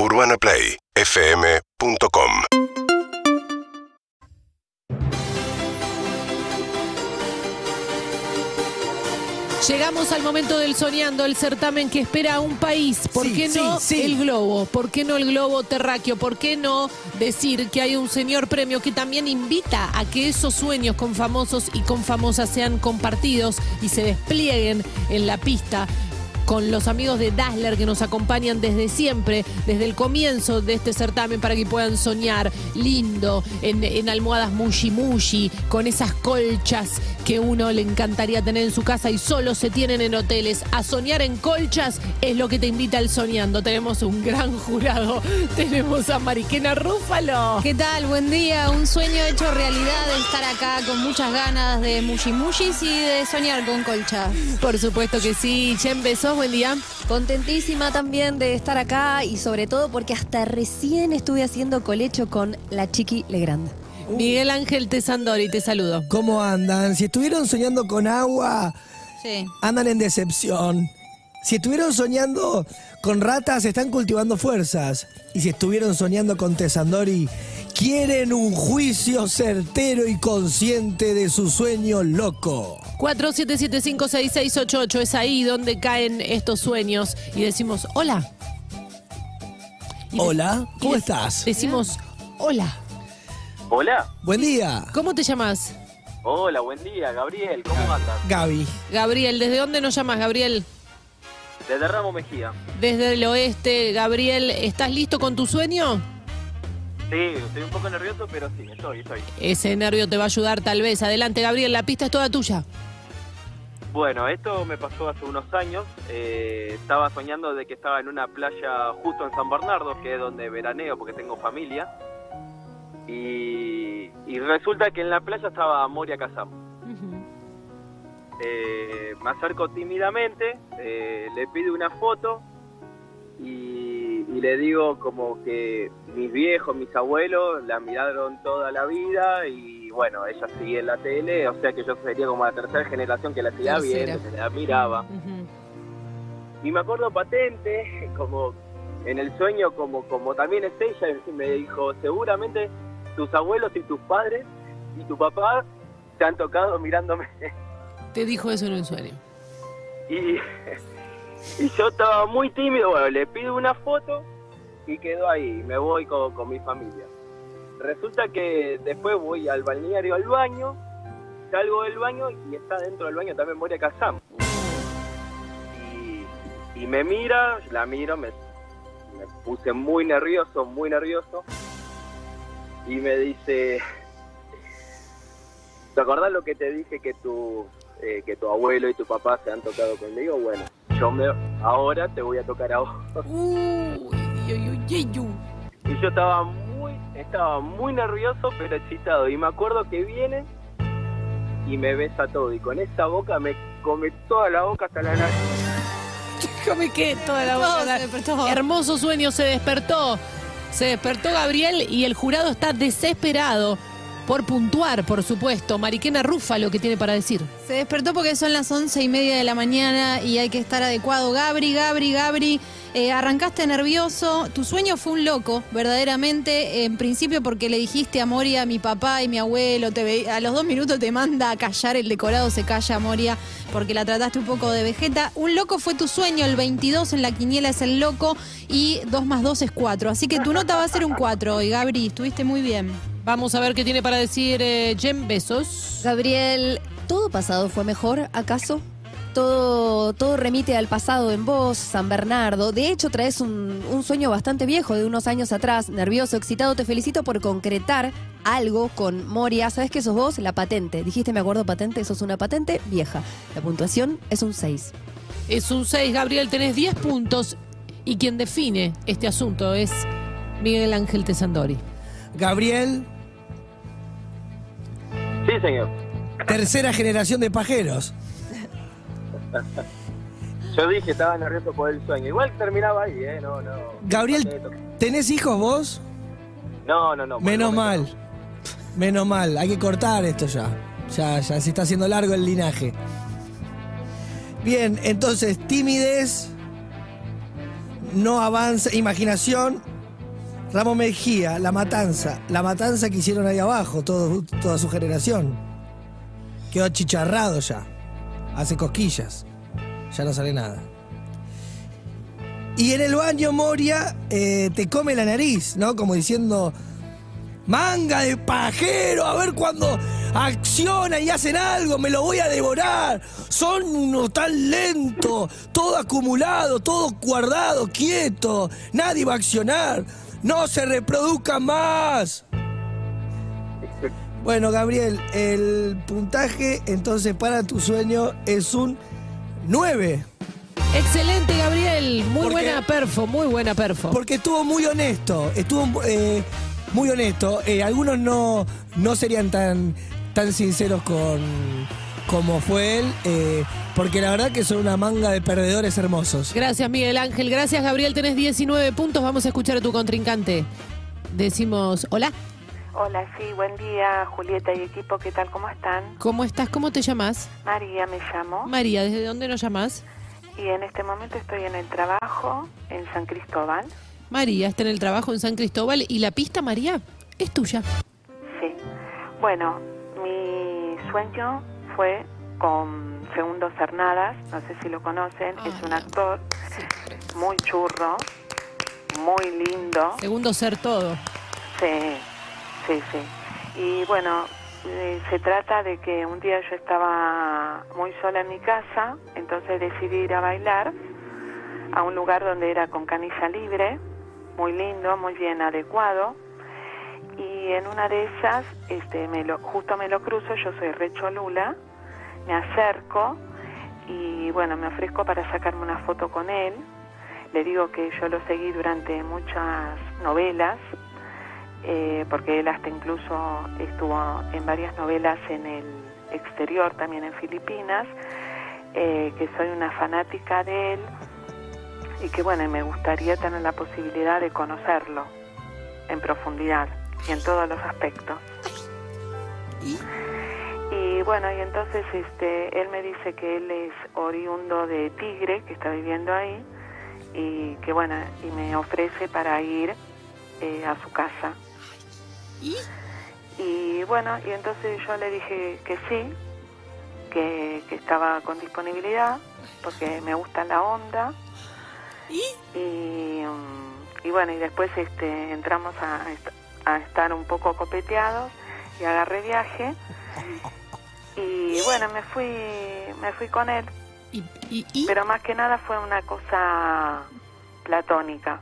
UrbanaPlayFM.com Llegamos al momento del soñando, el certamen que espera a un país. ¿Por Sí, qué sí, no sí. el globo? ¿Por qué no el globo terráqueo? ¿Por qué no decir que hay un señor premio que también invita a que esos sueños con famosos y con famosas sean compartidos y se desplieguen en la pista? Con los amigos de Dazzler que nos acompañan desde siempre, desde el comienzo de este certamen para que puedan soñar lindo, en, en almohadas mushi mushi, con esas colchas que uno le encantaría tener en su casa y solo se tienen en hoteles. A soñar en colchas es lo que te invita el soñando. Tenemos un gran jurado, tenemos a Mariquena Rúfalo. ¿Qué tal? Buen día. Un sueño hecho realidad de estar acá con muchas ganas de mushimushis y de soñar con colchas. Por supuesto que sí. Jen Besos, buen día. Contentísima también de estar acá y sobre todo porque hasta recién estuve haciendo colecho con la Chiqui Legrand. Miguel Ángel Tesandori, te saludo. ¿Cómo andan? Si estuvieron soñando con agua, Sí. andan en decepción. Si estuvieron soñando con ratas, están cultivando fuerzas. Y si estuvieron soñando con Tesandori, quieren un juicio certero y consciente de su sueño loco. 47756688 es ahí donde caen estos sueños y decimos hola. Y Hola, ¿cómo estás? Decimos hola. Hola, Buen día, ¿Cómo te llamas? hola, buen día, Gabriel, ¿cómo andas? Gaby. Gabriel, ¿desde dónde nos llamas, Gabriel? Desde Ramos Mejía. Desde el oeste, Gabriel, ¿estás listo con tu sueño? Sí, estoy un poco nervioso, pero sí, estoy, estoy. Ese nervio te va a ayudar tal vez. Adelante, Gabriel, la pista es toda tuya. Bueno, esto me pasó hace unos años. eh, estaba soñando de que estaba en una playa justo en San Bernardo, que es donde veraneo porque tengo familia. Y, y resulta que en la playa estaba Moria Kazam. Eh, me acerco tímidamente, eh, le pido una foto y, y le digo como que mis viejos, mis abuelos la miraron toda la vida y bueno, ella sigue en la tele, o sea que yo sería como la tercera generación que la seguía viendo, que la miraba. Y me acuerdo patente, como en el sueño, como, como también es ella, y me dijo, seguramente tus abuelos y tus padres y tu papá te han tocado mirándome. Te dijo eso en un sueño. Y, y yo estaba muy tímido, bueno, le pido una foto y quedó ahí, me voy con, con mi familia. Resulta que después voy al balneario al baño, salgo del baño y está dentro del baño también Moria Kazam. Y, y me mira, la miro, me, me puse muy nervioso, muy nervioso. Y me dice, ¿te acordás lo que te dije que tu, eh, que tu abuelo y tu papá se han tocado conmigo? Bueno, yo me, ahora te voy a tocar a vos. Uy, uy, uy, uy, uy. Y yo estaba muy, estaba muy nervioso pero excitado. Y me acuerdo que viene y me besa todo. Y con esa boca me come toda la boca hasta la nariz. Déjame que toda la Todo boca- se despertó. Hermoso sueño, se despertó. Se despertó Gabriel y el jurado está desesperado por puntuar, por supuesto. Mariquena Rúfalo, ¿qué tiene para decir? Se despertó porque son las once y media de la mañana y hay que estar adecuado. Gabri, Gabri, Gabri, eh, arrancaste nervioso. Tu sueño fue un loco, verdaderamente. En principio porque le dijiste a Moria, mi papá y mi abuelo, a los dos minutos te manda a callar, el decorado se calla, Moria, porque la trataste un poco de vegeta. Un loco fue tu sueño, el 22 en la quiniela es el loco y 2 más 2 es 4. Así que tu nota va a ser un 4 hoy, Gabri, estuviste muy bien. Vamos a ver qué tiene para decir eh, Jen Besos. Gabriel, ¿todo pasado fue mejor, acaso? Todo, todo remite al pasado en vos, San Bernardo. De hecho, traes un, un sueño bastante viejo de unos años atrás, nervioso, excitado. Te felicito por concretar algo con Moria. ¿Sabes qué sos vos? La patente. Dijiste, me acuerdo patente, sos una patente vieja. La puntuación es un 6. Es un 6, Gabriel, tenés 10 puntos y quien define este asunto es Miguel Ángel Tesandori. Gabriel, Sí, señor. tercera generación de pajeros. Yo dije, estaba nervioso por el sueño. Igual terminaba ahí, ¿eh? No, no. Gabriel, ¿tenés hijos vos? No, no, no. Menos mal. Menos mal. Hay que cortar esto ya. Ya, ya se está haciendo largo el linaje. Bien, entonces, timidez. no avanza. Imaginación, Ramos Mejía, La Matanza. La Matanza que hicieron ahí abajo, todo- toda su generación. Quedó achicharrado ya. Hace cosquillas. Ya no sale nada. Y en el baño Moria eh, te come la nariz, ¿no? Como diciendo, manga de pajero, a ver cuando accionan y hacen algo, me lo voy a devorar. Son unos tan lentos, todo acumulado, todo guardado, quieto. Nadie va a accionar. No se reproduzcan más. Bueno, Gabriel, el puntaje entonces para tu sueño es un 9. Excelente, Gabriel. Muy ¿Por buena perfo, muy buena perfo. Porque estuvo muy honesto, estuvo eh, muy honesto. Eh, algunos no, no serían tan, tan sinceros con como fue él, eh, porque la verdad que son una manga de perdedores hermosos. Gracias, Miguel Ángel. Gracias, Gabriel. Tenés 19 puntos. Vamos a escuchar a tu contrincante. Decimos, hola, Hola, sí, buen día, Julieta y equipo, ¿qué tal? ¿Cómo están? ¿cómo estás? ¿Cómo te llamas? María me llamo María, ¿desde dónde nos llamas? y en este momento estoy en el trabajo en San Cristóbal. María está en el trabajo en San Cristóbal y la pista, María, es tuya. Sí. Bueno, mi sueño fue con Segundo Cernadas, no sé si lo conocen, es un actor muy churro, muy lindo. Segundo ser todo. Sí, sí, sí. Y bueno, eh, se trata de que un día yo estaba muy sola en mi casa, entonces decidí ir a bailar a un lugar donde era con canilla libre, muy lindo, muy bien adecuado. Y en una de esas, este, me lo, justo me lo cruzo, yo soy recholula, me acerco y bueno, me ofrezco para sacarme una foto con él. Le digo que yo lo seguí durante muchas novelas, eh, porque él hasta incluso estuvo en varias novelas en el exterior, también en Filipinas, eh, que soy una fanática de él y que bueno, me gustaría tener la posibilidad de conocerlo en profundidad y en todos los aspectos. Bueno, y entonces este, él me dice que él es oriundo de Tigre, que está viviendo ahí, y que bueno, y me ofrece para ir eh, a su casa. ¿Y? bueno, y entonces yo le dije que sí, que, que estaba con disponibilidad, porque me gusta la onda. Y, mm, y bueno, y después este, entramos a, a estar un poco copeteados y agarré viaje. Y bueno, me fui, me fui con él, Y, y, y- pero más que nada fue una cosa platónica,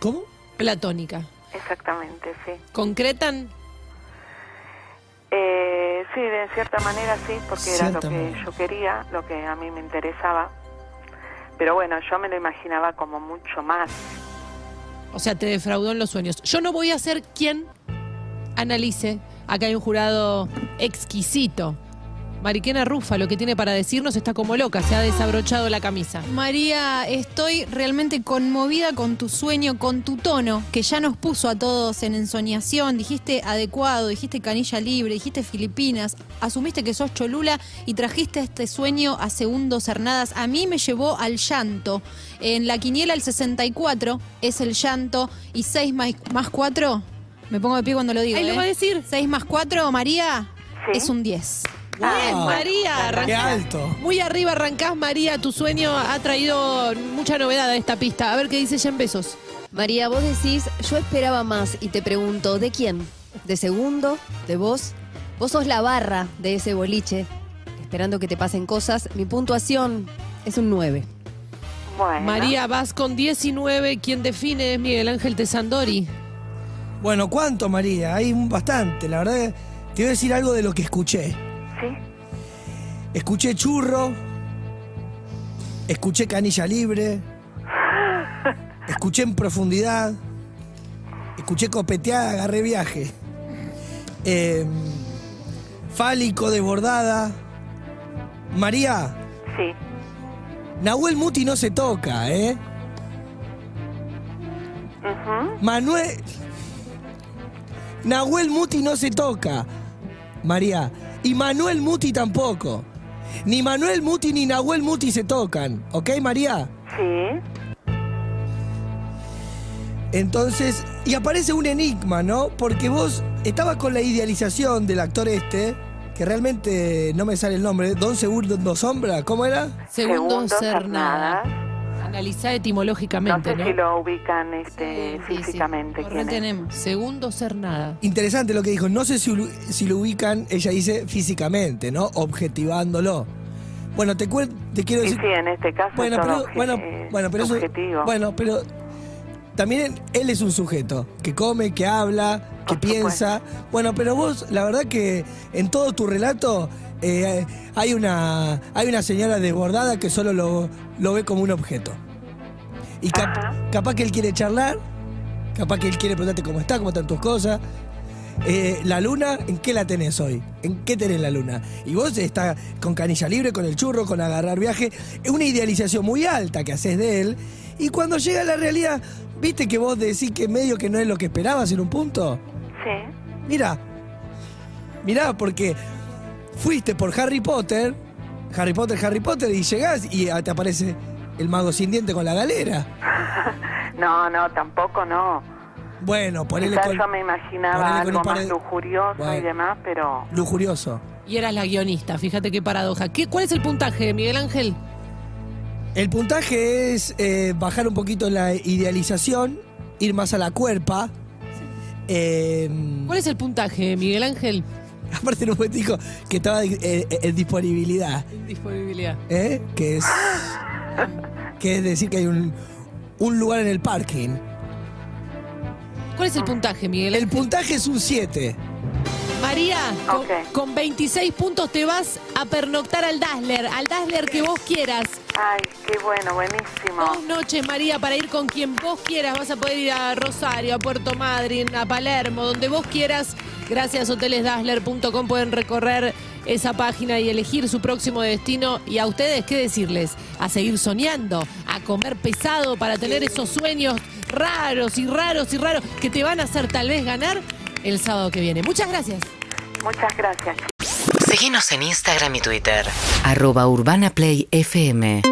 ¿Cómo? platónica. exactamente, sí. ¿Concretan? Eh, sí, de cierta manera sí, porque era lo que manera. yo quería, lo que a mí me interesaba. Pero bueno, yo me lo imaginaba como mucho más. O sea, te defraudó en los sueños. Yo no voy a ser quien analice. Acá hay un jurado exquisito. Mariquena Rufa, lo que tiene para decirnos está como loca, se ha desabrochado la camisa. María, estoy realmente conmovida con tu sueño, con tu tono, que ya nos puso a todos en ensoñación. Dijiste adecuado, dijiste canilla libre, dijiste Filipinas, asumiste que sos Cholula y trajiste este sueño a segundos cernadas. A mí me llevó al llanto. En la quiniela el 64 es el llanto y 6 más, más 4, me pongo de pie cuando lo digo. Ahí lo ¿eh? va a decir. 6 más 4, María, Sí. es un 10. Ah, Bien, Wow. María, ¡Qué arrancás. alto! Muy arriba arrancás, María. Tu sueño ha traído mucha novedad a esta pista. A ver qué dice ya en besos. María, vos decís, yo esperaba más y te pregunto, ¿de quién? ¿De segundo? ¿De vos? Vos sos la barra de ese boliche, esperando que te pasen cosas. Mi puntuación es un 9. Bueno, María, vas con 19. Quien define es Miguel Ángel Tesandori. Bueno, ¿cuánto, María? Hay un- bastante. La verdad, te voy a decir algo de lo que escuché. sí, Escuché churro, escuché canilla libre, escuché en profundidad, escuché copeteada, agarré viaje. Eh, fálico, desbordada. María, sí. Nahuel Muti no se toca, ¿eh? Manuel. Nahuel Muti no se toca, María. Y Manuel Muti tampoco. Ni Manuel Muti ni Nahuel Muti se tocan, ¿ok, María? Sí, Entonces, y aparece un enigma, ¿no? Porque vos estabas con la idealización del actor este, que realmente no me sale el nombre, Don Segundo Sombra, ¿cómo era? Segundo, Segundo ser Cernadas. Analizá No etimológicamente, sé ¿no? si lo ubican este, Sí, sí, físicamente. Quién es. retenemos. Segundo ser nada. Interesante lo que dijo. No sé si, lo- si lo ubican, ella dice físicamente, ¿no? Objetivándolo. Bueno, te, te quiero Y decir. sí, en este caso bueno, pero, bueno, eh, bueno, pero eso- bueno, pero también él es un sujeto que come, que habla, que Por piensa. Bueno, pero vos, la verdad que en todo tu relato eh, hay una hay una señora desbordada que solo lo, lo ve como un objeto. Y cap- capaz que él quiere charlar, capaz que él quiere preguntarte cómo está, cómo están tus cosas. Eh, la luna, ¿en qué la tenés hoy? ¿En qué tenés la luna? Y vos estás con canilla libre, con el churro, con agarrar viaje. Es una idealización muy alta que haces de él. Y cuando llega la realidad, ¿viste que vos decís que medio que no es lo que esperabas en un punto? Sí. Mira, mira, porque fuiste por Harry Potter, Harry Potter, Harry Potter, y llegás y te aparece el mago sin diente con la galera. No, no, tampoco no. Bueno, ponele Quizás con yo me imaginaba algo un par más de- lujurioso y demás, pero lujurioso. Y eras la guionista, fíjate qué paradoja. ¿Qué, ¿Cuál es el puntaje, Miguel Ángel? El puntaje es eh, bajar un poquito la idealización, ir más a la cuerpa. Eh, ¿Cuál es el puntaje, Miguel Ángel? aparte no fue dijo que estaba eh, en disponibilidad, Disponibilidad. ¿eh? que es que es decir que hay un, un lugar en el parking. ¿Cuál es el puntaje, Miguel El Ángel? puntaje es un 7. María, con, Ok. con 26 puntos te vas a pernoctar al Dazzler, al Dazzler que vos quieras. ay, qué bueno, buenísimo. Dos noches, María, para ir con quien vos quieras. Vas a poder ir a Rosario, a Puerto Madryn, a Palermo, donde vos quieras. Gracias a hotelesdazzler.com pueden recorrer esa página y elegir su próximo destino. Y a ustedes, ¿qué decirles? A seguir soñando, a comer pesado para tener esos sueños raros y raros y raros que te van a hacer tal vez ganar el sábado que viene. Muchas gracias. Muchas gracias. Síguenos en Instagram y Twitter. Arroba Urbana Play FM.